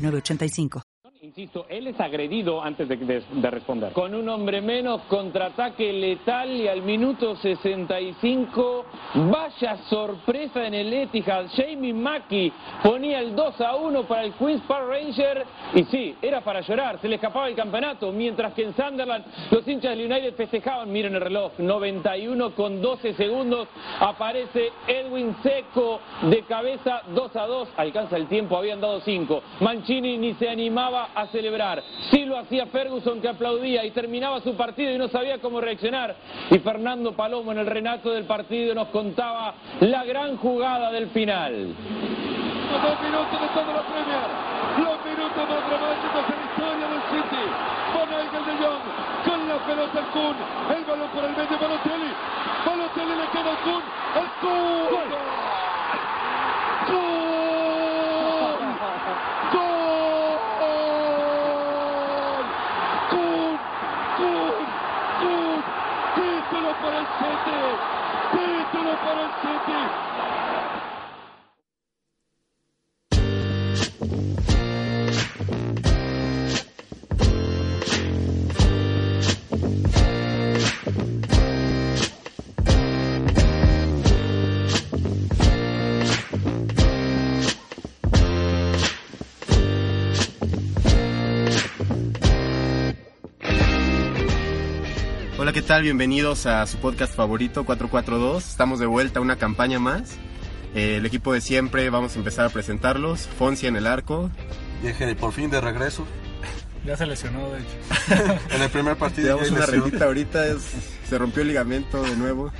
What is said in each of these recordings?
906985. Insisto, él es agredido antes de, de- de responder. Con un hombre menos, contraataque letal y al minuto 65, vaya sorpresa en el Etihad. Jamie Mackey ponía el 2 a 1 para el Queen's Park Ranger y sí, era para llorar, se le escapaba el campeonato, mientras que en Sunderland los hinchas del United festejaban, miren el reloj, 91 con 12 segundos, aparece Edwin Seco de cabeza 2 a 2, alcanza el tiempo, habían dado 5. Mancini ni se animaba a celebrar. Sí lo hacía Ferguson que aplaudía y terminaba su partido y no sabía cómo reaccionar. Y Fernando Palomo en el renato del partido nos contaba la gran jugada del final. Dos minutos de toda la Premier. Los minutos más dramáticos en la historia del City. Con Nigel de Jong. Con la pelota el Kun. El balón por el medio. Balotelli. Balotelli le queda al Kun. El Kun. ¡Gol! ¡Kun! ¡Kun! ¡Kun! ¡Título para el City! ¡Título para tal? Bienvenidos a su podcast favorito 442. Estamos de vuelta a una campaña más. Eh, el equipo de siempre, vamos a empezar a presentarlos. Fonsi en el arco. Dije, por fin de regreso. Ya se lesionó, de hecho. En el primer partido Llevamos una rendita ahorita, es- se rompió el ligamento de nuevo.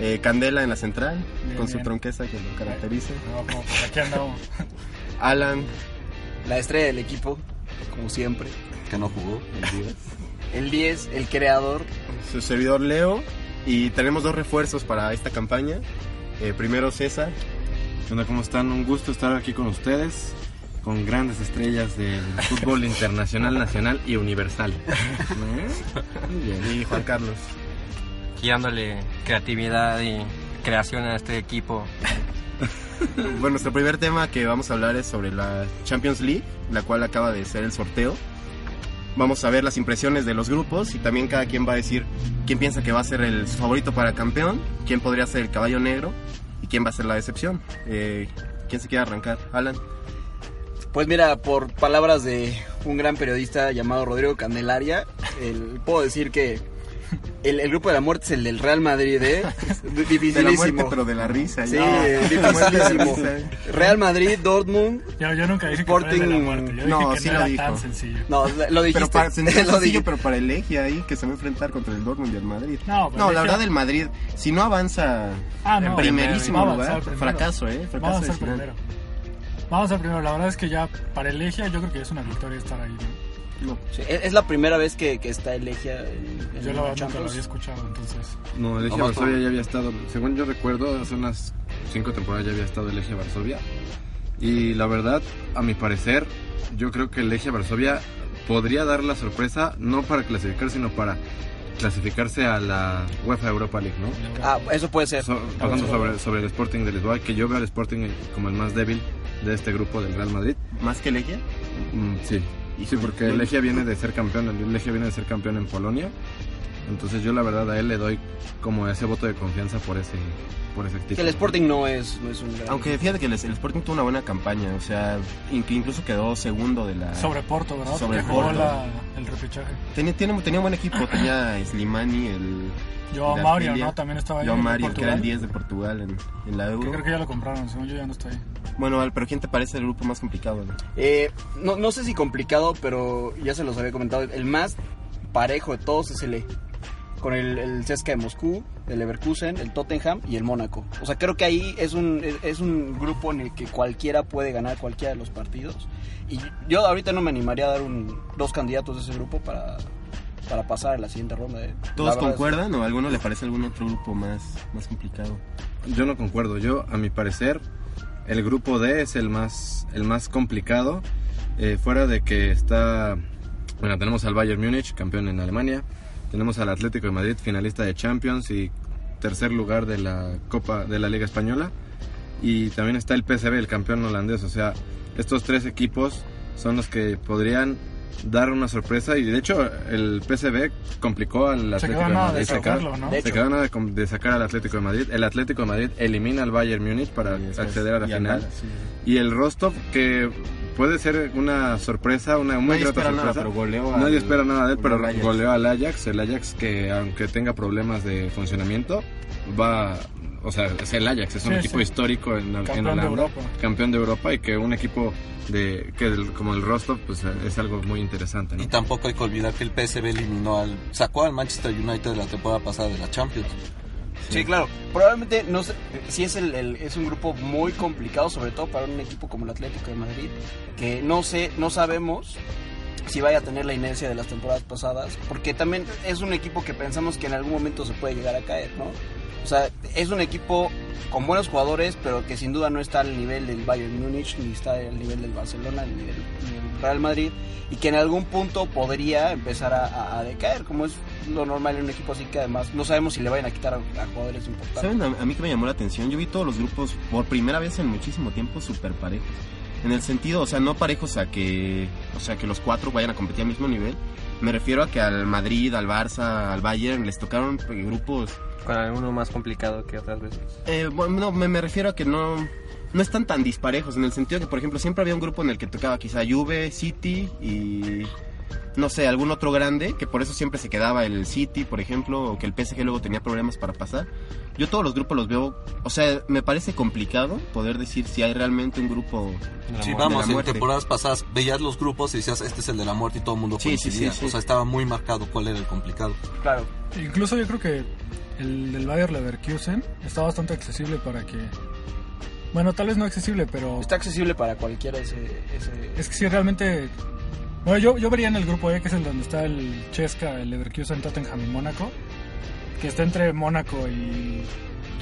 Eh, Candela en la central, Bien, con su tronqueza que lo caracteriza. No, como por aquí andamos. Alan, La estrella del equipo, como siempre. Que no jugó. El 10, el creador. su servidor Leo. Y tenemos dos refuerzos para esta campaña. Eh, primero César. ¿Qué onda? ¿Cómo están? Un gusto estar aquí con ustedes, con grandes estrellas del fútbol internacional, nacional y universal. Muy bien. Y Juan Carlos. aquí dándole creatividad y creación a este equipo. Bueno, nuestro primer tema que vamos a hablar es sobre la Champions League, la cual acaba de ser el sorteo. Vamos a ver las impresiones de los grupos y también cada quien va a decir quién piensa que va a ser el su favorito para campeón, quién podría ser el caballo negro y quién va a ser la decepción. Eh, ¿Quién se quiere arrancar? Alan. Pues mira, por palabras de un gran periodista llamado Rodrigo Candelaria, el- puedo decir que el, el grupo de la muerte es el del Real Madrid, ¿eh? Es De la Dificilísimo. muerte, pero de la risa. Sí, ya. dificilísimo. Real Madrid, Dortmund. Yo, yo nunca dije Sporting- que fuera de la muerte. Yo No, dije que sí no lo era dijo. tan sencillo. No, lo dijiste. Pero para, sencillo, lo dijiste. pero para el Eje ahí que se va a enfrentar contra el Dortmund y el Madrid. No, el la verdad el Madrid, si no avanza Ah, no, en primerísimo lugar, fracaso, ¿eh? Fracaso Vamos a ser primero. Vamos a ser primero. La verdad es que ya para el Legia yo creo que es una victoria estar ahí. ¿no? No. Sí, es es la primera vez que, que está el Legia en, en Yo la verdad nunca lo había escuchado, entonces. No, el Eje Vamos, Varsovia no. ya había estado, según yo recuerdo, hace unas cinco temporadas ya había estado el Eje Varsovia. Y la verdad, a mi parecer, yo creo que el Eje Varsovia podría dar la sorpresa, no para clasificar, sino para clasificarse a la UEFA Europa League, ¿no? Ah, eso puede ser. So- pasando sobre, sobre el Sporting de Lisboa, que yo veo al Sporting como el más débil de este grupo del Real Madrid. ¿Más que el Eje? Mm, sí, sí, porque el Legia viene de ser campeón, el Legia viene de ser campeón en Polonia. Entonces yo la verdad a él le doy como ese voto de confianza por ese por ese Que título. el Sporting no es, no es un gran... Aunque fíjate que el, el Sporting tuvo una buena campaña, o sea, in- que incluso quedó segundo de la... Sobre Porto, ¿verdad? Sobre Porque jugó Porto. la- el repechaje. Tenía, tiene- tenía buen equipo, tenía Slimani, el... Yo de Mario, Argelia. ¿no? También estaba ahí. Yo en Mario, que era el Portugal. 10 de Portugal en, en la Que Euro. creo que ya lo compraron, según yo ya no está ahí. Bueno, Al, pero ¿quién te parece el grupo más complicado? no? Eh, no, no sé si complicado, pero ya se los había comentado. El más parejo de todos es el E. con el, el CSKA de Moscú, el Leverkusen, el Tottenham y el Mónaco. O sea, creo que ahí es un, es un grupo en el que cualquiera puede ganar cualquiera de los partidos. Y yo ahorita no me animaría a dar un, dos candidatos de ese grupo para, para pasar a la siguiente ronda. ¿eh? ¿Todos es- concuerdan o a alguno le parece algún otro grupo más, más complicado? Yo no concuerdo. Yo, a mi parecer, el grupo D es el más, el más complicado. Eh, fuera de que está. Bueno, tenemos al Bayern Múnich, campeón en Alemania. Tenemos al Atlético de Madrid, finalista de Champions y tercer lugar de la Copa de la Liga Española. Y también está el PSV, el campeón holandés. O sea, estos tres equipos son los que podrían dar una sorpresa. Y de hecho, el PSV complicó al Se Atlético quedó de nada Madrid. de sacar- sacarlo, ¿no? Se quedó nada de, sacar al Atlético de Madrid. El Atlético de Madrid elimina al Bayern Múnich para acceder a la final. Sí. Y el Rostov, que puede ser una sorpresa, una muy Nadie grata espera nada, sorpresa. pero goleó Nadie al- espera nada de él, pero goleó al Ajax. goleó al Ajax. El Ajax que, aunque tenga problemas de funcionamiento, va. O sea, es el Ajax, es un Sí, equipo sí. histórico en, en Campeón de Holanda, Europa. campeón de Europa y que un equipo de que el- como el Rostov pues es algo muy interesante. ¿no? Y tampoco hay que olvidar que el PSV eliminó al, sacó al Manchester United de la temporada pasada de la Champions. Sí, claro. Probablemente no sé, sí es el- es un grupo muy complicado, sobre todo para un equipo como el Atlético de Madrid, que no sé, no sabemos si vaya a tener la inercia de las temporadas pasadas, porque también es un equipo que pensamos que en algún momento se puede llegar a caer, ¿no? O sea, es un equipo con buenos jugadores, pero que sin duda no está al nivel del Bayern Múnich, ni está al nivel del Barcelona, ni del, Real Madrid, y que en algún punto podría empezar a, decaer, como es lo normal en un equipo así que además no sabemos si le vayan a quitar a, jugadores importantes. ¿Saben a, mí que me llamó la atención? Yo vi todos los grupos por primera vez en muchísimo tiempo súper parejos. En el sentido, o sea, no parejos a que, o sea, que los cuatro vayan a competir al mismo nivel. Me refiero a que al Madrid, al Barça, al Bayern les tocaron eh, grupos Con alguno más complicado que otras veces. Eh, bueno, no, me, me refiero a que no, no están tan disparejos, en el sentido que, por ejemplo, siempre había un grupo en el que tocaba quizá Juve, City y, no sé, algún otro grande, que por eso siempre se quedaba el City, por ejemplo, o que el PSG luego tenía problemas para pasar. Yo todos los grupos los veo, o sea, me parece complicado poder decir si hay realmente un grupo... Sí, de vamos, la en temporadas pasadas veías los grupos y decías, este es el de la muerte y todo el mundo Sí, sí, coincidía. sí, sí. O sea, estaba muy marcado cuál era el complicado. Claro. Incluso yo creo que el del Bayer Leverkusen está bastante accesible para que... Bueno, tal vez no accesible, pero... Está accesible para cualquiera ese... ese... Es que sí, realmente... Bueno, yo, yo vería en el grupo E, que es el donde está el Chesca, el Leverkusen, Tottenham y Mónaco. Que está entre Mónaco y,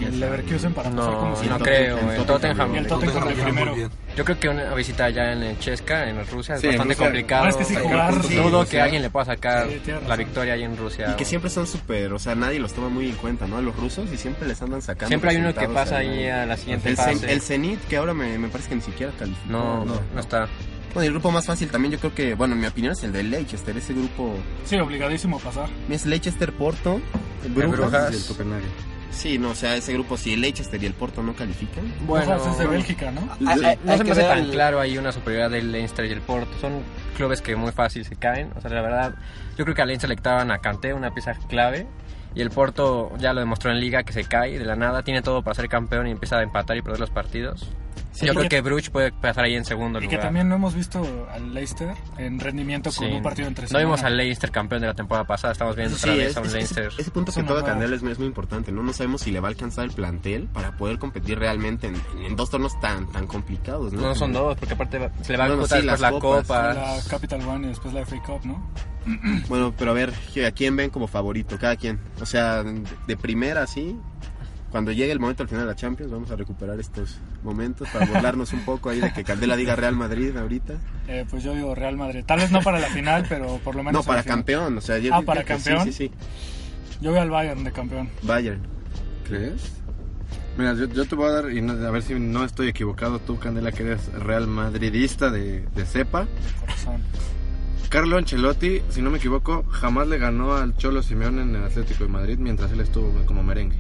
y el Leverkusen para pasar No, como si no el creo. Tottenham- El el Tottenham. El Tottenham muy primero. Yo creo que una visita allá en el Chesca, en Rusia, es Sí, bastante Rusia. complicado. Es que sí, Dudo jugar, sí, Dudo que sea, alguien le pueda sacar la victoria ahí en Rusia. Y que siempre son súper, o sea, nadie los toma muy en cuenta, ¿no? A los rusos y siempre les andan sacando. Siempre hay uno que pasa ahí a la siguiente El, Zen- fase. el Zenit, que ahora me, me parece que ni siquiera calificó. No, no, no está. Bueno, el grupo más fácil también yo creo que, bueno, en mi opinión es el de Leicester, ese grupo Sí, obligadísimo a pasar. es Leicester, Porto, Brujas. Brujas. Y el Copenhague. Sí, no, o sea, ese grupo si el Leicester y el Porto no califican. Bueno, es de Bélgica, ¿no? Ah, Sí, hay- no hay se me que hace tan el- claro ahí una superioridad del Leinster y el Porto. Son clubes que muy fácil se caen. O sea, la verdad, yo creo que al Leinster le estaban a Kanté, una pieza clave. Y el Porto ya lo demostró en Liga que se cae de la nada. Tiene todo para ser campeón y empieza a empatar y perder los partidos. Sí, yo y creo que- que Bruges puede pasar ahí en segundo Y lugar. que también no hemos visto al Leicester en rendimiento con Sí. un partido entre No vimos al Leicester campeón de la temporada pasada. Estamos viendo Sí, otra vez es- a un es- Leicester. ese punto Es que toca nueva. Candela es, muy- importante, ¿no? No sabemos si le va a alcanzar el plantel para poder competir realmente en, en dos torneos tan tan complicados, ¿no? No son dos, porque aparte va- se le va a Bueno, sí, después la copas. Copa. La Capital One y después la FA Cup, ¿no? Bueno, pero a ver, ¿a quién ven como favorito? Cada quien. O sea, de primera, sí. Cuando llegue el momento al final de la Champions, vamos a recuperar estos momentos para burlarnos un poco ahí de que Candela diga Real Madrid ahorita. Eh, pues yo digo Real Madrid. Tal vez no para la final, pero por lo menos. No, para campeón. O sea, yo Ah, ¿para sí, campeón? Sí, sí, Yo veo al Bayern de campeón. Bayern. ¿Crees? Mira, yo, yo te voy a dar, y no- a ver si no estoy equivocado, tú, Candela, que eres real madridista de, de cepa. Corazón. Carlo Ancelotti, si no me equivoco, jamás le ganó al Cholo Simeone en el Atlético de Madrid mientras él estuvo como merengue.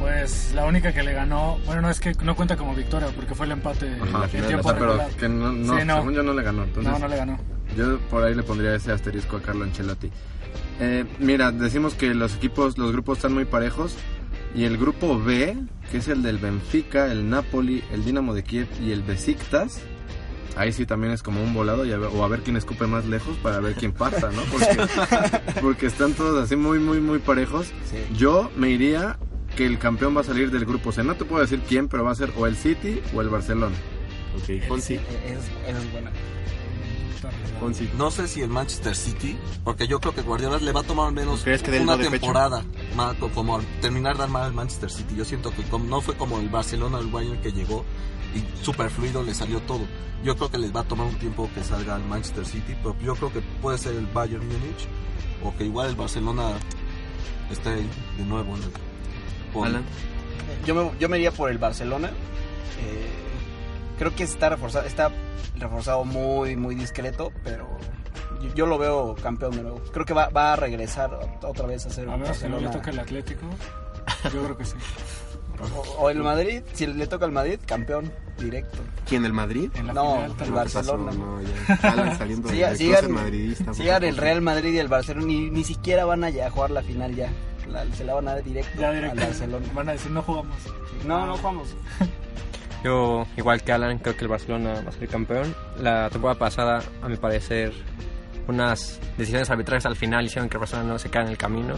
Pues la única que le ganó. Bueno, no es que no cuenta como victoria porque fue el empate Ajá, en final, tiempo o sea, pero regular. que no, no, Sí, no. según yo no le ganó. Entonces, No, no le ganó. Yo por ahí le pondría ese asterisco a Carlo Ancelotti. Eh, mira, decimos que los equipos, los grupos están muy parejos. Y el grupo B, que es el del Benfica, el Napoli, el Dinamo de Kiev y el Besiktas, ahí sí también es como un volado y a ver- o a ver quién escupe más lejos para ver quién pasa, ¿no? Porque, porque están todos así muy, muy, muy parejos. Sí. Yo me iría que el campeón va a salir del grupo C. No te puedo decir quién, pero va a ser o el City o el Barcelona. Ok, Fonsi. Es, esa es buena. Fonsi. No sé si el Manchester City, porque yo creo que Guardiola le va a tomar al menos ¿Crees que dé el una temporada más, como terminar de armar el Manchester City. Yo siento que no fue como el Barcelona o el Bayern que llegó y super fluido le salió todo. Yo creo que les va a tomar un tiempo que salga el Manchester City, pero yo creo que puede ser el Bayern Múnich o que igual el Barcelona esté de nuevo. en el- Alan. Yo me, yo me iría por el Barcelona. Eh, creo que está reforzado, está reforzado muy, muy discreto, pero yo, yo lo veo campeón de nuevo. Creo que va, va a regresar otra vez a ser A un ver si no le toca el Atlético. Yo creo que sí. O, o el Madrid, si le toca al Madrid, campeón directo. ¿Quién, el Madrid? En la No, final, el. Barcelona. No, ya. Alan saliendo del sigan, closet madridista. sigan el Real Madrid y el Barcelona, ni, ni siquiera van a ya a jugar la final ya. La- se la van a dar directo, Ya al directo. Barcelona. Van a decir, no jugamos. No, no jugamos. Yo, igual que Alan, creo que el Barcelona va a ser campeón. La temporada pasada, a mi parecer, unas decisiones arbitrarias al final hicieron que el Barcelona no se caiga en el camino.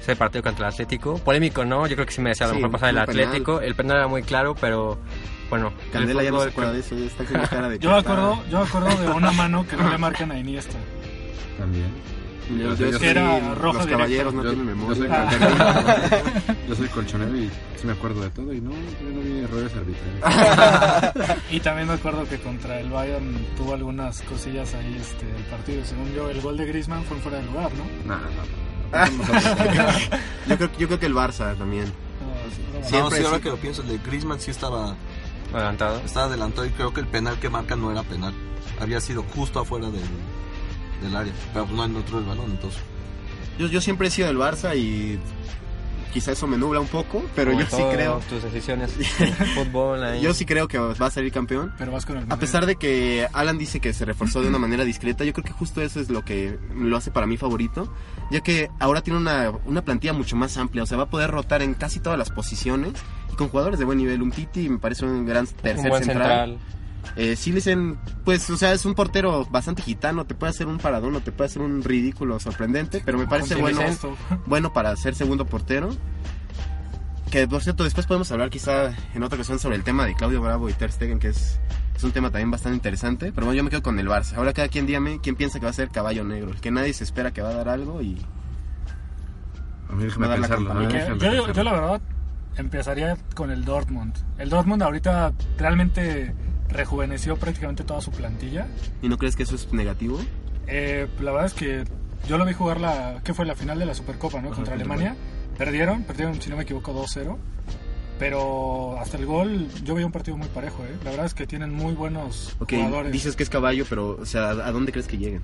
Ese partido contra el Atlético. Polémico, ¿no? Yo creo que sí merecía a lo Sí, mejor pasar el un penal. Atlético. El penal era muy claro, pero bueno. el Candela ya no se acuerda de eso, ya está con una cara de... Yo me acuerdo, yo me acuerdo de una mano que no le marcan a Iniesta. También. Yo, Yo yo soy- soy- era roja los caballeros no yo, tienen yo memoria. soy Ah. yo soy colchonero y sí me acuerdo de todo y no, yo no vi errores arbitrarios. Y también me acuerdo que contra el Bayern tuvo algunas cosillas ahí este, el partido. Según yo, el gol de Griezmann fue fuera de lugar, ¿no? No, no, no. yo, creo, yo creo que el Barça también. No, sí, ahora sí. que lo pienso, el de Griezmann sí estaba, Adelantado. estaba adelantado y creo que el penal que marca no era penal. Había sido justo afuera del, del área, pero no entró el balón, entonces. Yo, yo siempre he sido del Barça y quizá eso me nubla un poco, pero Como yo sí creo... Tus decisiones. fútbol ahí. Yo sí creo que va a salir campeón. Pero vas con el A pesar de que Alan dice que se reforzó de una manera discreta, yo creo que justo eso es lo que lo hace para mí favorito, ya que ahora tiene una, una plantilla mucho más amplia, o sea, va a poder rotar en casi todas las posiciones y con jugadores de buen nivel. Un Titi me parece un gran tercer un buen central. central. Eh, sí, dicen, pues, o sea, es un portero bastante gitano, te puede hacer un paradón o te puede hacer un ridículo sorprendente, pero me parece bueno, bueno para ser segundo portero. Que por cierto, después podemos hablar quizá en otra ocasión sobre el tema de Claudio Bravo y Ter Stegen, que es, es un tema también bastante interesante. Pero bueno, yo me quedo con el Barça. Ahora cada quien dígame quién piensa que va a ser caballo negro. El que nadie se espera que va a dar algo y... A mí déjame la yo, pensarlo. yo la verdad empezaría con el Dortmund. El Dortmund ahorita realmente rejuveneció prácticamente toda su plantilla. ¿Y no crees que eso es negativo? Eh, la verdad es que yo lo vi jugar la, ¿qué fue? La final de la Supercopa, ¿no? Contra contra Alemania. Perdieron, perdieron, si no me equivoco, 2-0. Pero hasta el gol yo veía un partido muy parejo, ¿eh? La verdad es que tienen muy buenos Ok, jugadores. dices que es caballo, pero, o sea, ¿a dónde crees que lleguen?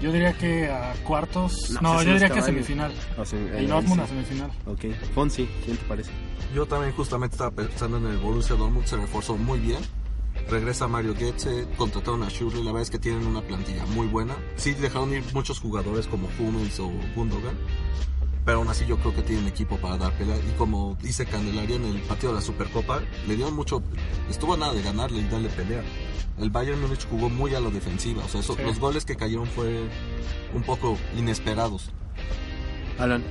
Yo diría que a cuartos... No, No, yo diría que a semifinal. O sea, El Dortmund sí. a semifinal. Ok, Fonsi, ¿quién te parece? Yo también justamente estaba pensando en el Borussia Dortmund, se reforzó muy bien. Regresa Mario Götze, contrataron a Schürrle, la verdad es que tienen una plantilla muy buena. Sí dejaron ir muchos jugadores como Hummels o Gundogan, pero aún así yo creo que tienen equipo para dar pelea. Y como dice Candelaria en el partido de la Supercopa, le dieron mucho, estuvo a nada de ganarle y darle pelea. El Bayern Múnich jugó muy a la defensiva, o sea, eso- Sí. los goles que cayeron fue un poco inesperados. Alan,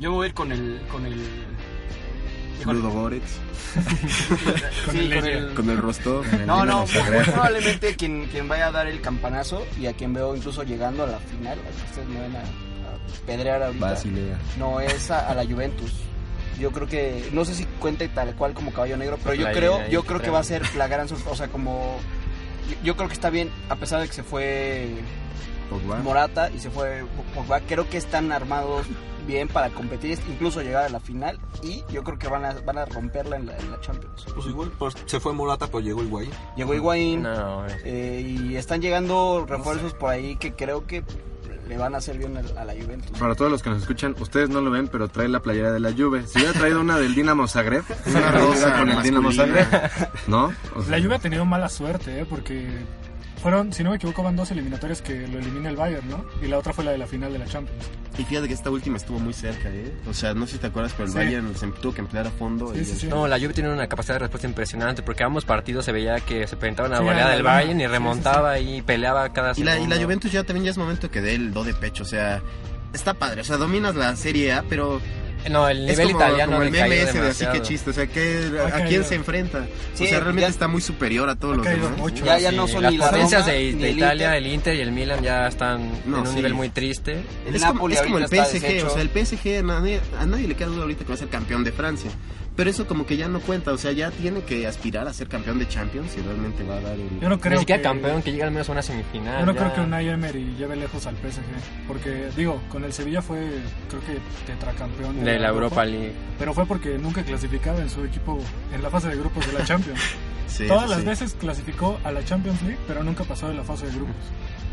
Yo me voy a ir con el. Con el. Ludo Goretz, Con Sí, el con Legia. el- con el Rostov. No, no, muy probablemente quien, quien vaya a dar el campanazo y a quien veo incluso llegando a la final, a que ustedes me van a, a pedrear ahorita, Basilea. no es a, a la Juventus. Yo creo que, no sé si cuente tal cual como caballo negro, pero yo La creo, yo que creo que va a ser la gran sorpresa, o sea, como, yo, yo creo que está bien, a pesar de que se fue Pogba. Morata y se fue Pogba, creo que están armados bien para competir, incluso llegar a la final y yo creo que van a, van a romperla en la, en la Champions. Pues igual pues, se fue Morata, pero llegó Higuaín. Llegó Higuaín, No, es- eh, y están llegando refuerzos por ahí que creo que le van a hacer bien a la Juventus. Para todos los que nos escuchan, ustedes no lo ven, pero trae la playera de la Juve. Si hubiera traído una del Dinamo Zagreb, una rosa con el Dinamo. Zagreb, ¿no? O sea, La Juve ha tenido mala suerte, ¿eh? Porque fueron, si no me equivoco, van dos eliminatorias que lo elimina el Bayern, ¿no? Y la otra fue la de la final de la Champions. Y fíjate que esta última estuvo muy cerca, ¿eh? O sea, no sé si te acuerdas, pero el Sí. Bayern se tuvo que emplear a fondo. Sí, y sí, sí. No, la Juve tiene una capacidad de respuesta impresionante porque ambos partidos se veía que se presentaban a Sí, la goleada del. Bayern y Sí, sí, remontaba y peleaba cada Y la, y la Juventus ya también ya es momento que dé el do de pecho, o sea, está padre, o sea, dominas la Serie A, pero No, el es nivel como, italiano como el meme ese de así que chiste, o sea, que, ¿a quién se enfrenta? Sí, o sea, realmente ya- está muy superior a todos los demás. mucho. Ya, ya Sí, no son las ni la potencias Roma, de, ni de el Italia, Inter. el Inter y el Milan ya están No, en un sí. nivel muy triste. El es como, es como el PSG, deshecho. o sea, el PSG a nadie, a nadie le queda duda ahorita que va a ser campeón de Francia. Pero eso como que ya no cuenta, o sea, ya tiene que aspirar a ser campeón de Champions y realmente va a dar el... Yo no creo Ni siquiera que, campeón, que llegue al menos a una semifinal. Yo no ya. creo que Unai Emery lleve lejos al PSG. Porque, digo, con el Sevilla fue, creo que tetracampeón De la Europa League. Pero fue porque nunca clasificaba en su equipo en la fase de grupos de la Champions. Sí, Todas las sí. veces clasificó a la Champions League, pero nunca pasó de la fase de grupos.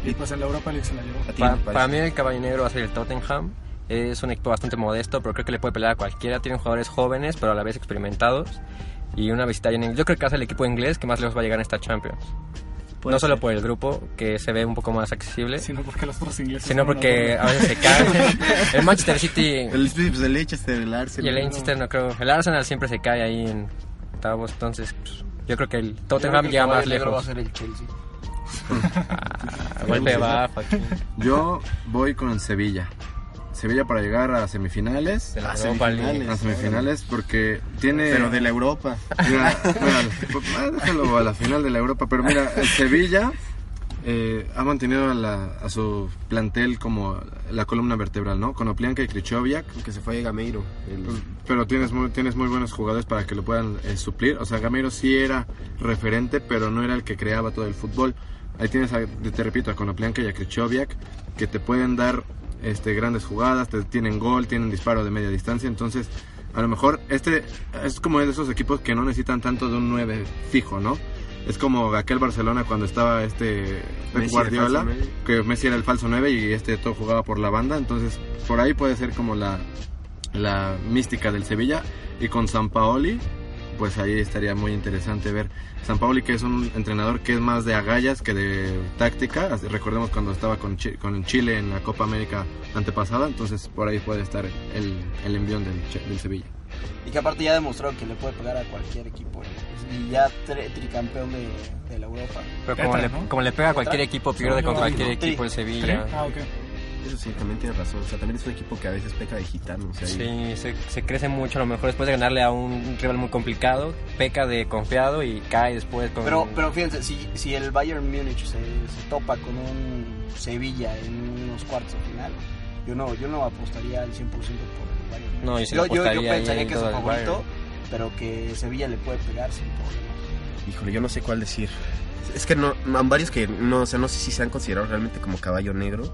Y pues en la Europa League se la llevó. A ti, Pa- me parece. para mí el caballo negro va a ser el Tottenham. Es un equipo bastante modesto, pero creo que le puede pelear a cualquiera. Tienen jugadores jóvenes, pero a la vez experimentados. Y una visita en Yo creo que ser el equipo inglés que más lejos va a llegar en esta Champions. Puede no solo ser. por el grupo, que se ve un poco más accesible, Sino porque los otros ingleses. sino porque a veces se caen. el Manchester City El, pues, el Leicester, el Arsenal. y el Manchester no creo. El Arsenal siempre se cae ahí en octavos. Entonces, pues, yo creo que el Tottenham llega más va a lejos. ser el Chelsea. Ah, golpe bajo aquí. Yo voy con Sevilla. Sevilla para llegar a semifinales. De la Europa League. semifinales. A semifinales porque tiene... Pero de la Europa. Mira, mira, pues, ah, déjalo a la final de la Europa, pero mira, el Sevilla eh, ha mantenido a, la- a su plantel como la columna vertebral, ¿no? Con Oplianka y Krychowiak, Que se fue Gameiro. el- pues, pero tienes muy, tienes muy buenos jugadores para que lo puedan eh, suplir. O sea, Gameiro sí era referente, pero no era el que creaba todo el fútbol. Ahí tienes, a, te repito, a Konoplyanka y a Krychowiak, que te pueden dar este, grandes jugadas, te, tienen gol, tienen disparo de media distancia. Entonces, a lo mejor este es como de esos equipos que no necesitan tanto de un 9 fijo, ¿no? Es como aquel Barcelona cuando estaba este Pep Guardiola, que Messi era el falso 9 y este todo jugaba por la banda. Entonces, por ahí puede ser como la, la mística del Sevilla. Y con San Paoli, pues ahí estaría muy interesante ver. San Paoli, que es un entrenador que es más de agallas que de táctica. Recordemos cuando estaba con, Chi- con Chile en la Copa América antepasada. Entonces, por ahí puede estar el, el envión del, del Sevilla. Y que aparte ya ha demostrado que le puede pegar a cualquier equipo. Y ya tri- tricampeón de, de la Europa. Pero como, Tetra, le, ¿no? como le pega a cualquier equipo, pierde con no, cualquier no, equipo el Sevilla. Ah, ok. Eso sí, también tienes razón. O sea, también es un equipo que a veces peca de gitano. O sea, y- Sí, se, se crece mucho. A lo mejor después de ganarle a un rival muy complicado, peca de confiado y cae después con. Pero, pero fíjense, si, si el Bayern Múnich se, se topa con un Sevilla en unos cuartos de final, yo no, yo no apostaría al 100% por el Bayern. No, yo yo, yo, pensaría en que es el favorito, pero que Sevilla le puede pegar sin problema. Híjole, yo no sé cuál decir. Es que no, varios que no, o sea, no sé si se han considerado realmente como caballo negro.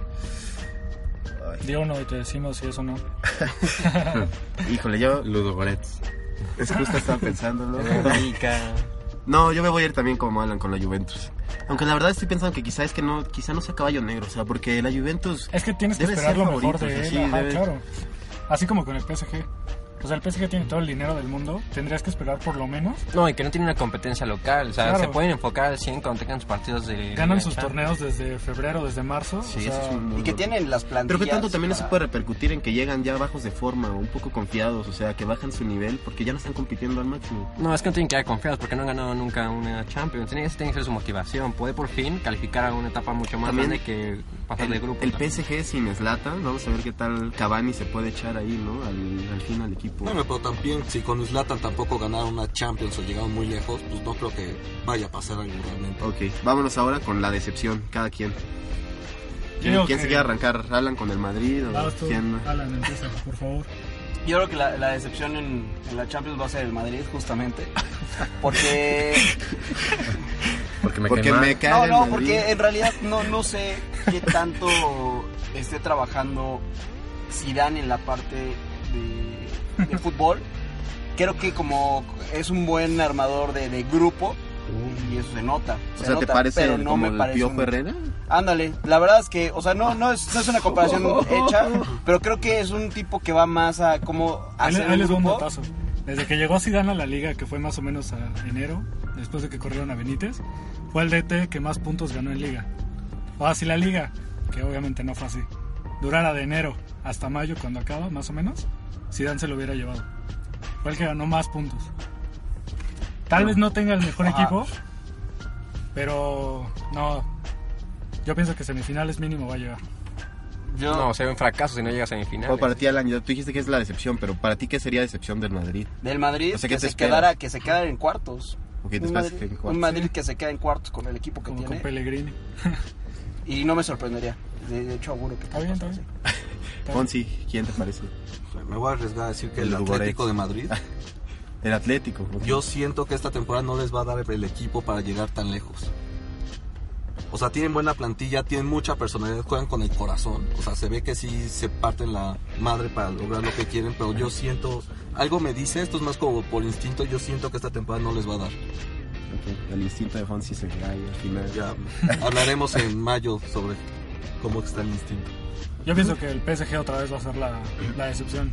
Ay, Di uno y te decimos si eso no. híjole, yo Ludo Goretz. es justo estaba pensando, ¿no? Yo me voy a ir también como Alan con la Juventus. Aunque la verdad estoy pensando que quizá es que no, quizá no sea caballo negro, o sea, porque la Juventus Es que tienes que esperar lo mejor de él. sí, Ajá, debe- claro. Así como con el PSG. O sea, el PSG tiene todo el dinero del mundo. Tendrías que esperar por lo menos. No, y que no tiene una competencia local. O sea, Claro. se pueden enfocar al 100 cuando tengan sus partidos de. Ganan sus torneos desde febrero, desde marzo. Sí, o sea, eso es un Y que tienen las plantillas. Pero que tanto también eso puede repercutir en que llegan ya bajos de forma o un poco confiados, o sea, que bajan su nivel porque ya no están compitiendo al máximo. No, es que no tienen que dar confiados porque no han ganado nunca una Champions. Tiene, esa tiene que ser su motivación. Puede por fin calificar a una etapa mucho más También grande que pasar El, de grupo. el PSG sin Zlatan, vamos a ver qué tal Cavani se puede echar ahí, ¿no? Al, al fin al equipo. Bueno, pero también si con Zlatan tampoco ganaron una Champions o llegaron muy lejos, pues no creo que vaya a pasar algo realmente. Ok, vámonos ahora con la decepción, cada quien. ¿Quién, quién que- se quiere arrancar? ¿Hablan con el Madrid o vas tú, quién? Alan, empieza, por favor. Yo creo que la, la decepción en, en la Champions va a ser el Madrid, justamente. Porque. Porque me Porque me cae No, no, Madrid. porque en realidad no, no sé qué tanto esté trabajando Zidane en la parte de, de fútbol. Creo que como es un buen armador de, de grupo, y eso se nota. O se sea, ¿te nota, parece pero no como me el parece Piojo un- Herrera? Ándale, la verdad es que, o sea, no, no, es, no es una comparación hecha, pero creo que es un tipo que va más a cómo Ahí, hacer ahí un les doy un datazo. Desde que llegó Zidane a la liga, que fue más o menos a enero, después de que corrieron a Benítez, fue el DT que más puntos ganó en liga. O así la liga, que obviamente no fue así, durara de enero hasta mayo cuando acaba, más o menos, Zidane se lo hubiera llevado. Fue el que ganó más puntos. Tal vez no tenga el mejor Ajá. equipo, pero no. Yo pienso que semifinales mínimo va a llegar. Yo, No, sería un fracaso si no llega a semifinales. O para ti, Alan, tú dijiste que es la decepción, pero para ti, ¿qué sería decepción del Madrid? del Madrid, O sea, ¿qué que te se quedara, que se quedara en cuartos. Ok, te un, Madrid, que en un. Madrid que se queda en cuartos con el equipo que Como con tiene. Pellegrini. Y no me sorprendería. De, de hecho, auguro que Está bien, está pase bien. así. Fonsi, ¿quién te parece? Me voy a arriesgar a decir que El. Atlético de Madrid. El Atlético. ok. Yo siento que esta temporada no les va a dar el equipo para llegar tan lejos. O sea, tienen buena plantilla, tienen mucha personalidad, juegan con el corazón. O sea, se ve que sí se parten la madre para lograr lo que quieren, pero yo siento, algo me dice, esto es más como por instinto, yo siento que esta temporada no les va a dar. El instinto de Fonsi se cae al final. Ya hablaremos en mayo sobre cómo está el instinto. Yo pienso que el PSG otra vez va a ser la, la decepción.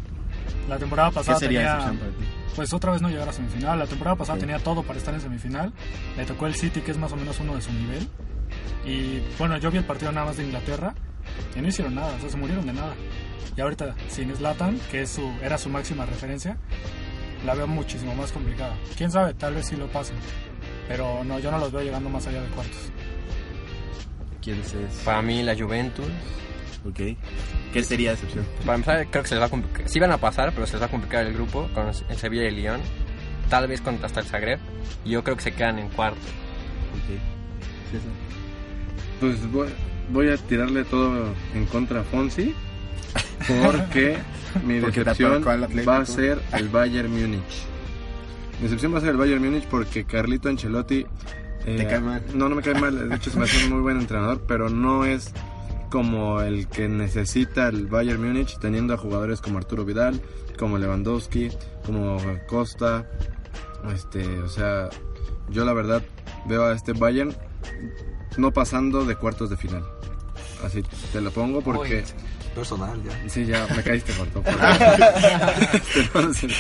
La temporada ¿Qué pasada sería tenía, decepción para ti? pues otra vez no llegar a semifinal. La temporada pasada tenía todo para estar en semifinal. Le tocó el City, que es más o menos uno de su nivel. Y bueno, yo vi el partido nada más de Inglaterra y no hicieron nada, o sea, se murieron de nada. Y ahorita, sin Zlatan, que es su, era su máxima referencia, la veo muchísimo más complicada. Quién sabe, tal vez sí lo pasen. Pero no, yo no los veo llegando más allá de cuartos. ¿Quién es? Para mí, la Juventus. Ok. ¿Qué sería decepción? Para empezar, creo que se les va a complicar. Sí van a pasar, pero se les va a complicar el grupo con el Sevilla y el Lyon. Tal vez contra hasta el Zagreb. Y yo creo que se quedan en cuarto. Ok. César. Pues voy, voy a tirarle todo en contra a Fonsi. Porque mi decepción va a ser el Bayern Múnich. Mi decepción va a ser el Bayern Múnich porque Carlito Ancelotti. Eh, ¿Te cae mal? No, no me cae mal. De hecho, se me hace un muy buen entrenador, pero no es como el que necesita el Bayern Múnich, teniendo a jugadores como Arturo Vidal, como Lewandowski, como Costa. Este, o sea, yo la verdad veo a este Bayern no pasando de cuartos de final. Así te lo pongo porque. Personal, ya. Sí, ya me caíste Este,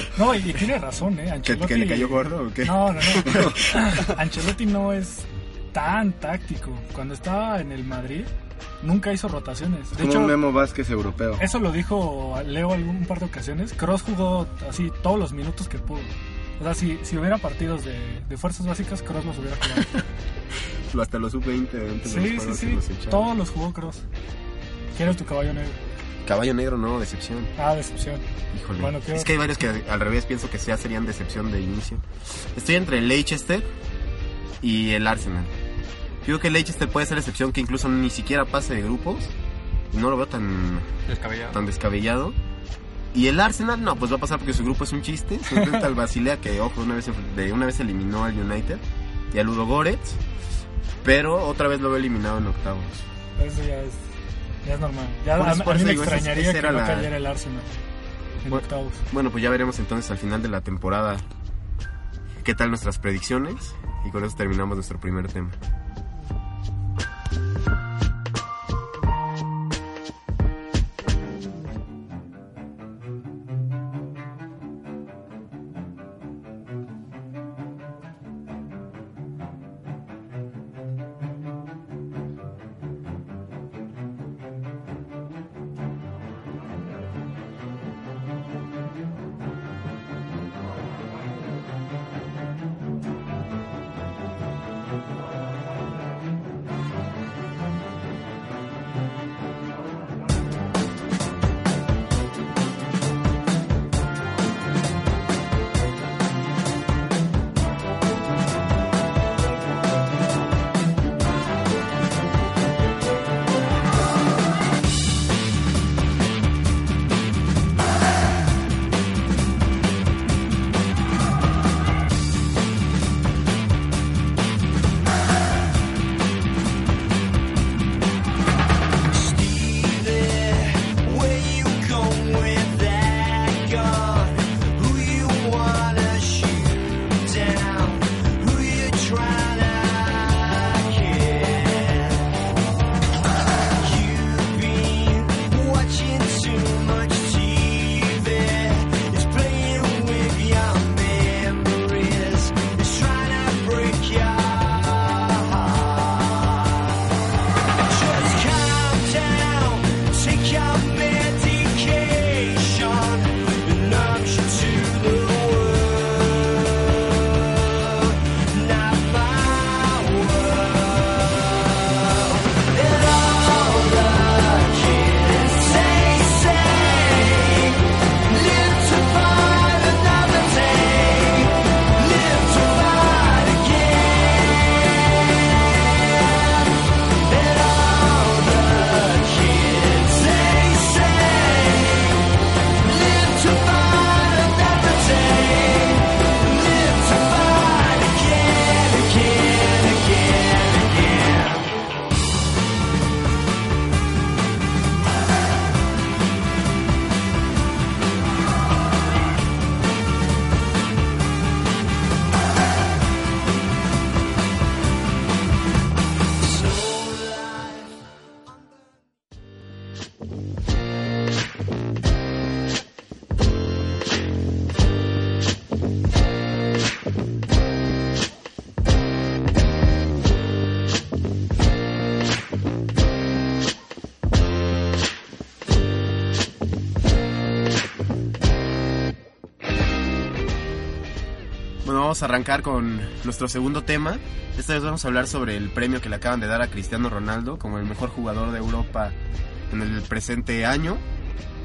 no, y, tiene razón, ¿eh? ¿Que, Ancelotti... que le cayó gordo o qué? No, no, no. Ancelotti no es tan táctico. Cuando estaba en el Madrid, nunca hizo rotaciones. De Como hecho, un Memo Vázquez europeo. eso lo dijo Leo algún un par de ocasiones. Cross jugó así todos los minutos que pudo. O sea, si, si hubiera partidos de, de fuerzas básicas, Cross los hubiera jugado. Hasta los sub-20 antes de los Sí, sí, sí. echaron. Todos los jugó Cross. ¿Quién es tu caballo negro? Caballo negro, no, decepción. Ah, decepción. Híjole. Bueno, ¿qué- Es que hay varios que al revés pienso que ya serían decepción de inicio. Estoy entre el Leicester y el Arsenal. Creo que el Leicester puede ser excepción que incluso ni siquiera pase de grupos. No lo veo tan, Descabellado. tan descabellado. Y el Arsenal, no, pues va a pasar porque su grupo es un chiste. Se enfrenta al Basilea, que ojo, una vez, de una vez eliminó al United. Y al Ludogorets. Pero otra vez lo veo eliminado en octavos. Eso ya es, ya es normal. Ya a, a mí me extrañaría que no la- cayera el Arsenal en Bueno. octavos. Bueno, pues ya veremos entonces al final de la temporada qué tal nuestras predicciones. Y con eso terminamos nuestro primer tema. Vamos a arrancar con nuestro segundo tema. Esta vez vamos a hablar sobre el premio que le acaban de dar a Cristiano Ronaldo como el mejor jugador de Europa en el presente año.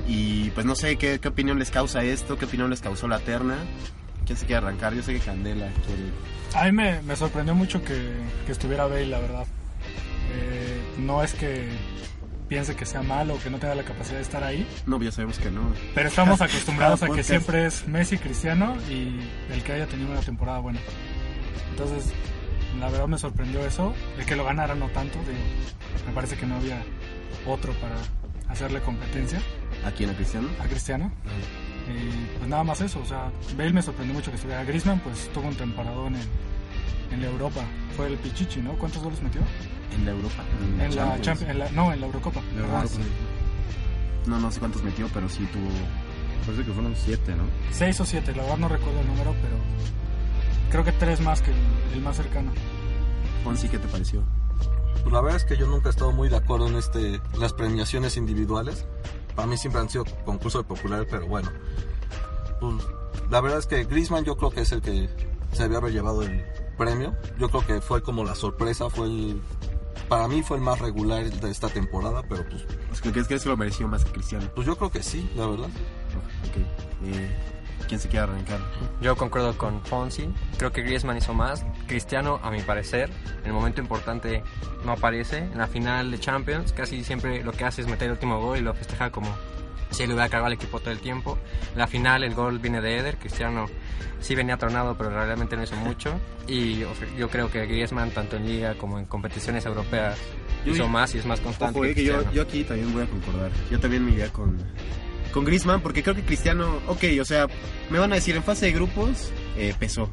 Y pues no sé qué, qué opinión les causa esto, qué opinión les causó la terna. ¿Quién se quiere arrancar? Yo sé que Candela. A mí me, sorprendió mucho que, que estuviera Bale, la verdad. Eh, no es que piense que sea malo o que no tenga la capacidad de estar ahí, No, ya sabemos que no. pero estamos acostumbrados a que siempre es Messi, Cristiano y el que haya tenido una temporada buena. Entonces, la verdad me sorprendió eso. El que lo ganara no tanto, digo, me parece que no había otro para hacerle competencia ¿A quién? ¿A Cristiano? a Cristiano. Y pues nada más eso, o sea, Bale me sorprendió mucho que estuviera. Griezmann pues tuvo un temporadón en, en la Europa. Fue el Pichichi, ¿no? ¿Cuántos goles metió? En la Europa. En la Champions, en la- no, en la Eurocopa. La Ajá. Eurocopa. No, no sé cuántos metió, pero sí tuvo. Parece que fueron siete, ¿no? Seis o siete, la verdad no recuerdo el número, pero creo que tres más que el, el más cercano. Ponzi, ¿qué te pareció? Pues la verdad es que yo nunca he estado muy de acuerdo en este, las premiaciones individuales. Para mí siempre han sido concursos de populares, pero bueno. Pues, la verdad es que Griezmann yo creo que es el que se debió haber llevado el premio. Yo creo que fue como la sorpresa, fue el... Para mí fue el más regular de esta temporada, pero pues, Pues, ¿Crees que se lo mereció más que Cristiano? pues yo creo que sí, la verdad. Ok. Eh, ¿Quién se quiere arrancar? Yo concuerdo con Fonsi. Creo que Griezmann hizo más. Cristiano, a mi parecer, en el momento importante no aparece. En la final de Champions, casi siempre lo que hace es meter el último gol y lo festeja como si él hubiera cargado al equipo todo el tiempo. La final, el gol viene de Eder. Cristiano sí venía tronado, pero realmente no hizo mucho. Y yo creo que Griezmann, tanto en liga como en competiciones europeas, Yo- hizo más y es más constante. Ojo, que eh, que yo, Cristiano. yo aquí también voy a concordar. Yo también me iría con, con Griezmann, porque creo que Cristiano, ok, o sea, me van a decir en fase de grupos, eh, pesó.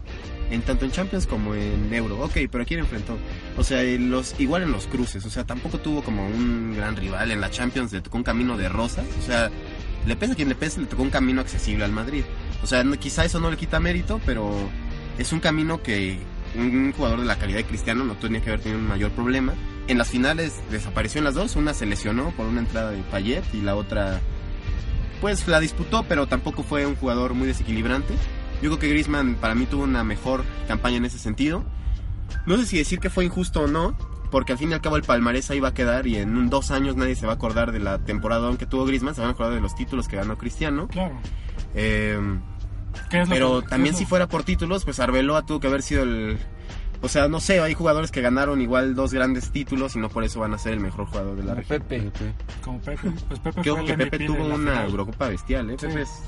En tanto en Champions como en Euro, ok, pero ¿a quién enfrentó? O sea, los, igual en los cruces, o sea, tampoco tuvo como un gran rival. En la Champions le tocó un camino de rosas, o sea, le pesa a quien le pese, le tocó un camino accesible al Madrid. O sea, quizá eso no le quita mérito, pero es un camino que un jugador de la calidad de Cristiano no tenía que haber tenido un mayor problema. En las finales desapareció en las dos, una se lesionó por una entrada de Payet y la otra pues la disputó, pero tampoco fue un jugador muy desequilibrante. Yo creo que Griezmann para mí tuvo una mejor campaña en ese sentido. No sé si decir que fue injusto o no, porque al fin y al cabo el palmarés ahí va a quedar y en un dos años nadie se va a acordar de la temporada que tuvo Griezmann, se van a acordar de los títulos que ganó Cristiano. Claro. Eh, ¿Qué es lo pero que- también qué es si fuera por títulos, pues Arbeloa tuvo que haber sido el... O sea, no sé, hay jugadores que ganaron igual dos grandes títulos y no por eso van a ser el mejor jugador de la Como región. Pepe. Como Pepe. Pues Pepe Creo fue que Pepe tuvo una. Eurocopa bestial, ¿eh? Sí. Pepe es-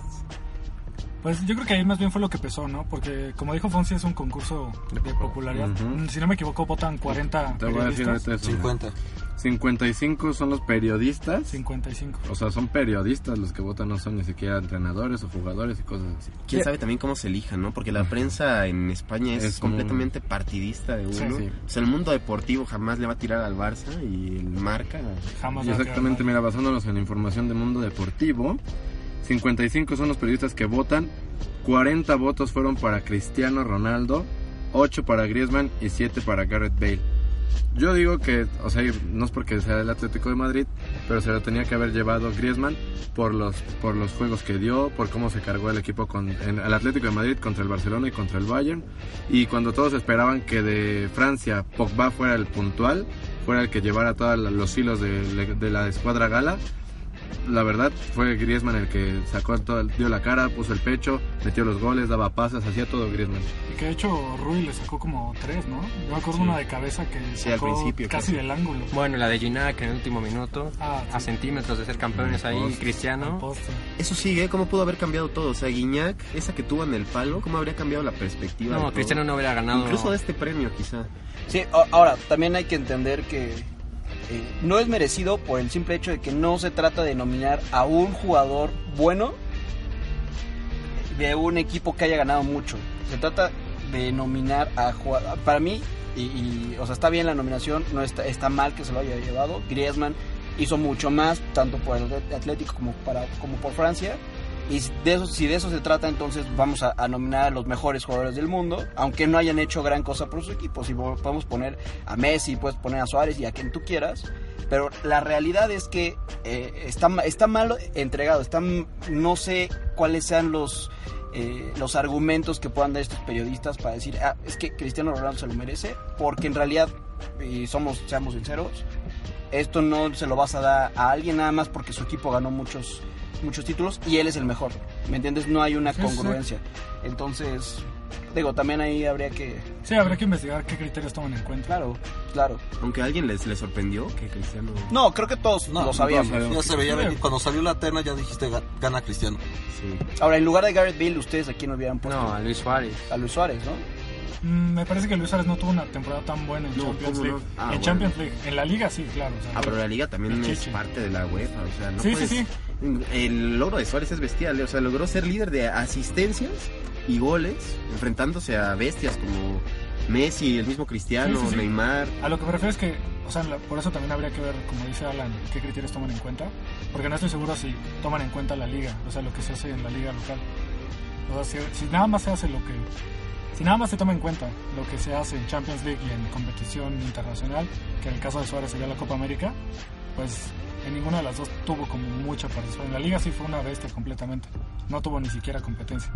Pues yo creo que ahí más bien fue lo que pesó, ¿no? Porque como dijo Fonsi es un concurso de popularidad. Si no me equivoco votan 40 Te voy a decir eso. 50. 55 son los periodistas. 55. O sea, son periodistas los que votan, no son ni siquiera entrenadores o jugadores y cosas así. Quién sabe también cómo se elija, ¿no? Porque la prensa en España es, Es completamente partidista de uno. Sí, sí. O sea, el mundo deportivo jamás le va a tirar al Barça y el marca. Jamás Y va a exactamente, mira, basándonos en la información del mundo deportivo, 55 son los periodistas que votan, 40 votos fueron para Cristiano Ronaldo, 8 para Griezmann y 7 para Gareth Bale. Yo digo que, o sea, no es porque sea el Atlético de Madrid, pero se lo tenía que haber llevado Griezmann por los por los juegos que dio, por cómo se cargó el equipo con en el Atlético de Madrid contra el Barcelona y contra el Bayern y cuando todos esperaban que de Francia Pogba fuera el puntual, fuera el que llevara todos los hilos de la escuadra gala. La verdad fue Griezmann el que sacó todo, dio la cara, puso el pecho, metió los goles, daba pases, hacía todo Griezmann. Y que de hecho Rui le sacó como tres, ¿no? Yo me acuerdo una de cabeza que Sí, al sacó principio, casi casi. del ángulo. Bueno, la de Ginac en el último minuto, Ah, a centímetros de ser campeones ahí, Post. Al Cristiano. Eso sigue, ¿cómo pudo haber cambiado todo? O sea, Guiñac, esa que tuvo en el palo, ¿cómo habría cambiado la perspectiva? No, todo? Cristiano no hubiera ganado. Incluso de este premio, quizá. Sí, ahora, también hay que entender que no es merecido por el simple hecho de que no se trata de nominar a un jugador bueno de un equipo que haya ganado mucho. Se trata de nominar a jugadores. Para mí, y, y, o sea, está bien la nominación, no está, está mal que se lo haya llevado. Griezmann hizo mucho más, tanto por el Atlético como, para, como por Francia. Y de eso, si de eso se trata, entonces vamos a, nominar a los mejores jugadores del mundo, aunque no hayan hecho gran cosa por su equipo. Si podemos poner a Messi, puedes poner a Suárez y a quien tú quieras, pero la realidad es que eh, está, está mal entregado. Está, no sé cuáles sean los, eh, los argumentos que puedan dar estos periodistas para decir, ah, es que Cristiano Ronaldo se lo merece, porque en realidad, y somos, seamos sinceros, esto no se lo vas a dar a alguien nada más porque su equipo ganó muchos muchos títulos y él es el mejor. ¿Me entiendes? No hay una Sí, sí. congruencia. Entonces, digo, también ahí habría que... Sí, habrá que investigar qué criterios toman en cuenta. Claro, claro. Aunque a alguien les, les sorprendió que Cristiano... No, creo que todos No, lo sabíamos. todos Ya se veía Sí. venir. Cuando salió la terna ya dijiste "Ga- gana Cristiano. Sí. Ahora, en lugar de Gareth Bale, ¿ustedes a quién hubieran puesto? No, a Luis Suárez. A Luis Suárez, ¿no? Mm, me parece que Luis Suárez no tuvo una temporada tan buena en No, Champions ¿cómo League. no? Ah, en bueno. Champions League. En la Liga sí, claro. o sea, Ah, pero la liga también es parte de la UEFA, o sea, no Sí, sí, puedes- sí. El logro de Suárez es bestial, o sea, logró ser líder de asistencias y goles, enfrentándose a bestias como Messi, el mismo Cristiano, Sí, sí, sí. Neymar. A lo que me refiero es que, o sea, por eso también habría que ver, como dice Alan, qué criterios toman en cuenta. Porque no estoy seguro si toman en cuenta la liga, o sea, lo que se hace en la liga local. O sea, si, si nada más se hace lo que. Si nada más se toma en cuenta lo que se hace en Champions League y en competición internacional, que en el caso de Suárez sería la Copa América, pues en ninguna de las dos tuvo como mucha participación. En la liga sí fue una bestia completamente. No tuvo ni siquiera competencia.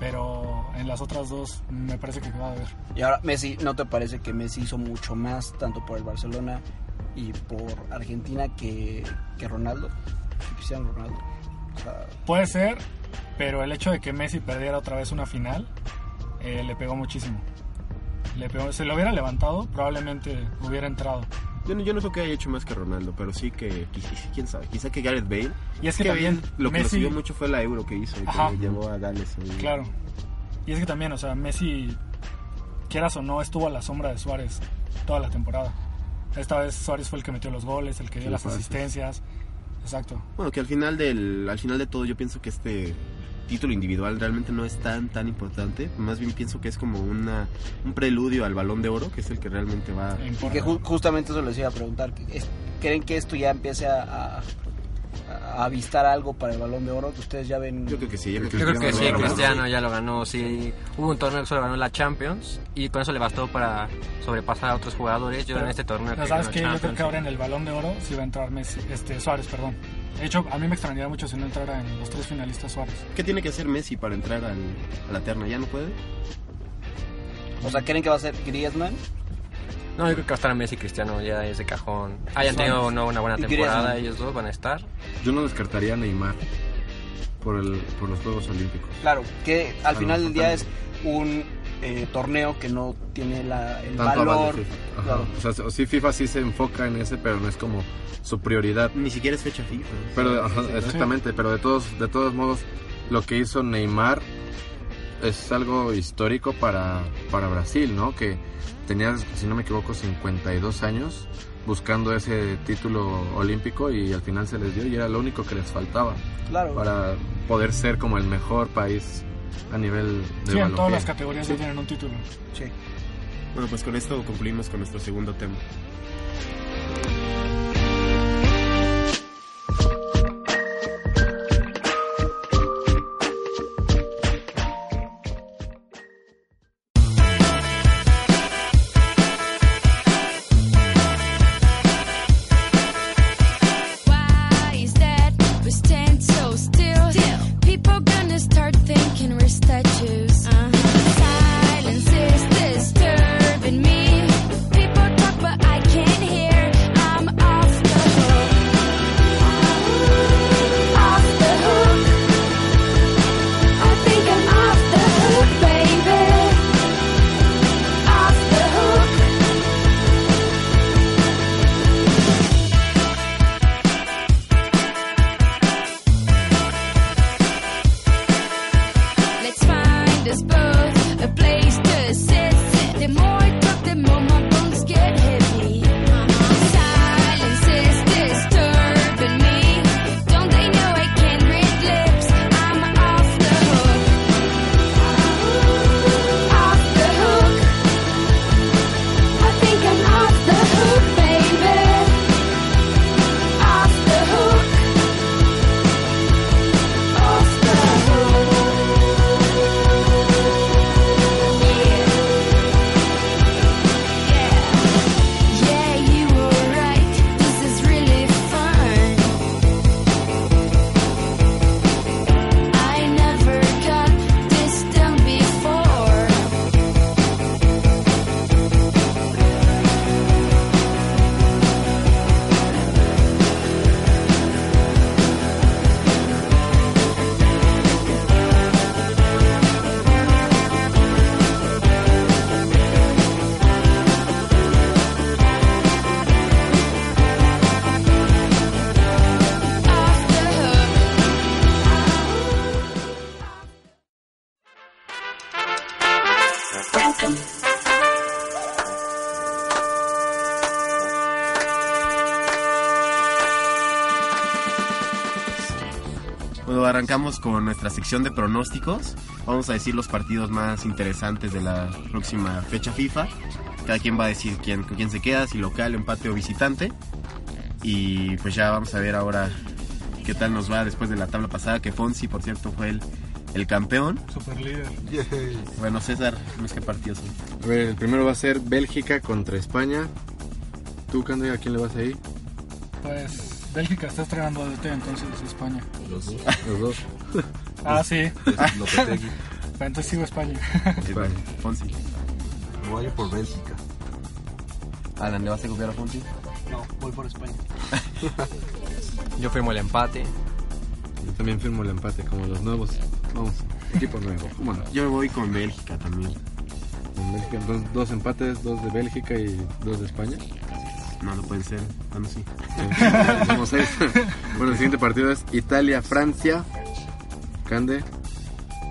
Pero en las otras dos me parece que va a haber. Y ahora, Messi, ¿no te parece que Messi hizo mucho más, tanto por el Barcelona y por Argentina, que, que Ronaldo? Que Cristiano Ronaldo. O sea, Puede ser, pero el hecho de que Messi perdiera otra vez una final eh, le pegó muchísimo. Le pegó, si lo hubiera levantado, probablemente hubiera entrado. Yo no, yo no sé que haya hecho más que Ronaldo, pero sí que, qui- quién sabe, quizá que Gareth Bale. Y es que que también lo que lo Messi- subió mucho fue la Euro que hizo, y que llevó a Gales. ahí. Claro. Y es que también, o sea, Messi, quieras o no, estuvo a la sombra de Suárez toda la temporada. Esta vez Suárez fue el que metió los goles, el que dio las pases. asistencias. Exacto. Bueno, que al final del, al final de todo yo pienso que este título individual realmente no es tan tan importante, más bien pienso que es como una un preludio al Balón de Oro, que es el que realmente va y que ju- justamente eso les iba a preguntar. ¿Creen que esto ya empiece a, a- a avistar algo para el Balón de Oro? Que ustedes ya ven... Yo creo que sí, yo creo Yo creo que sí, Cristiano Cristiano ya lo ganó. Sí, hubo un torneo que solo ganó la Champions y con eso le bastó para sobrepasar a otros jugadores. Yo Pero- en este torneo pero que ¿Sabes qué? Yo creo que ahora en el Balón de Oro sí va a entrar Messi, este, Suárez, perdón. De hecho, a mí me extrañaría mucho si no entrara en los tres finalistas Suárez. ¿Qué tiene que hacer Messi para entrar al- a la terna? ¿Ya no puede? O sea, ¿creen que va a ser Griezmann? No, yo creo que va a estar Messi y Cristiano ya es de cajón. Hayan tenido no, una buena temporada, ellos dos van a estar. Yo no descartaría a Neymar por, el, por los Juegos Olímpicos. Claro, que al final del día es un eh, torneo que no tiene la, el Tanto valor. FIFA. Ajá. Claro. O sea, sí FIFA sí se enfoca en ese, pero no es como su prioridad. Ni siquiera es fecha FIFA. Pero ajá, exactamente, pero de todos de todos modos lo que hizo Neymar es algo histórico para, para Brasil, ¿no? Que tenía, si no me equivoco, 52 años buscando ese título olímpico y al final se les dio y era lo único que les faltaba Claro. para poder ser como el mejor país a nivel de Sí, en todas las categorías ya tienen un título. Sí. Bueno, pues con esto concluimos con nuestro segundo tema. Arrancamos con nuestra sección de pronósticos. Vamos a decir los partidos más interesantes de la próxima fecha FIFA. Cada quien va a decir quién, con quién se queda, si local, empate o visitante. Y pues ya vamos a ver ahora qué tal nos va después de la tabla pasada, que Fonsi, por cierto, fue el, el campeón. Super líder. Bueno, César, no sé qué partidos son. A ver, el primero va a ser Bélgica contra España. ¿Tú, Cande, a quién le vas ahí? Pues Bélgica está estrenando DT, entonces España. Los dos. Los dos. Ah, sí. Entonces sigo España. España. Fonsi. Me voy a ir por Bélgica. Alan, ¿le vas a copiar a Fonsi? No, voy por España. Yo firmo el empate. Yo también firmo el empate, como los nuevos. Vamos, equipo nuevo. ¿Cómo no? Yo me voy con Bélgica también. En Bélgica, entonces, dos empates, dos de Bélgica y dos de España. No, no pueden ser. Ah, no, sí. Somos seis. Bueno, el siguiente partido es Italia-Francia. Cande.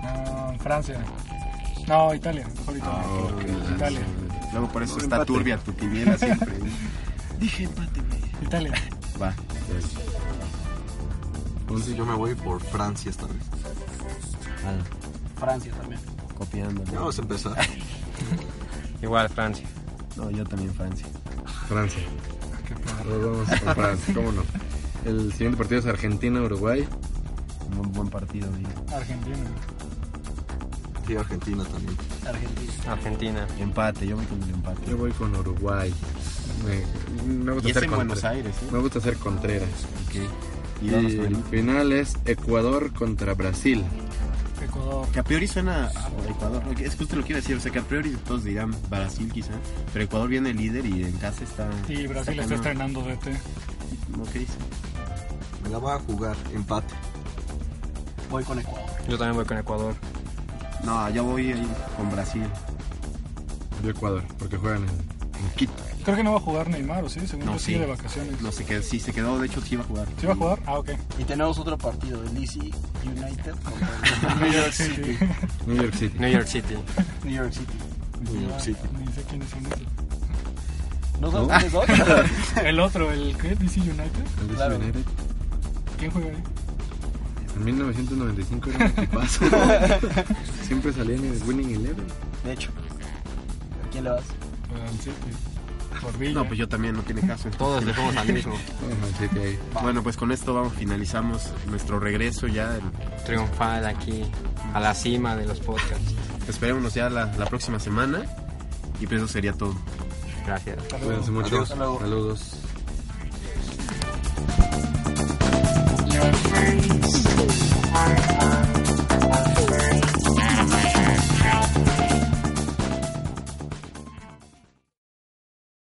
Ah, Francia. No, Italia. Mejor Italia. Ah, ok. Italia. Luego por eso No, está empate. turbia tu quiniela siempre. Dije empate, güey. Italia. Va. Entonces yo me voy por Francia esta vez. Francia también. Copiando. Vamos a empezar. Igual Francia. No, yo también Francia. Francia. Qué padre. Nos vamos con Francia, ¿cómo no? El siguiente partido es Argentina-Uruguay. Un buen, buen partido. Argentina. Y Argentina también. Argentina. Argentina. Empate, yo voy con el empate. Yo voy con Uruguay. Me, me gusta Y es en Buenos Aires, ¿eh? Me gusta hacer Contreras. Ok. Y, Y el final es Ecuador contra Brasil. Ecuador. Que a priori suena a Ecuador. Es justo lo que iba a decir. O sea, que a priori todos dirán Brasil quizá. Pero Ecuador viene líder y en casa está. Y Brasil está cañón. estrenando DT. ¿Cómo que dice? Me la voy a jugar. Empate. Voy con Ecuador. Yo también voy con Ecuador. No, yo voy a ir con Brasil. Yo Ecuador, porque juegan en, en Quito. Creo que no va a jugar Neymar, ¿o sí? Según No, yo sí. sigue de vacaciones. No sé qué, sí se quedó, de hecho sí iba a jugar. ¿Sí va a jugar? Ah, ok. Y tenemos otro partido, el DC United contra el New York City. New York City. New York City. New York City. New York City. Ni sé quiénes son esos. ¿No son dos? El otro, el ¿qué? DC United. El DC Claro. United. ¿Quién juega ahí? En 1995 era un equipazo. Siempre salía en el Winning Eleven. De hecho. ¿A quién le vas? Al City. No, pues yo también, no tiene caso. Todos le fuimos al mismo. Bueno, pues con esto vamos, finalizamos nuestro regreso ya. El... Triunfal aquí, a la cima de los podcasts. Esperémonos ya la, próxima semana y pues eso sería todo. Gracias. Cuídense mucho. Saludos. Saludos.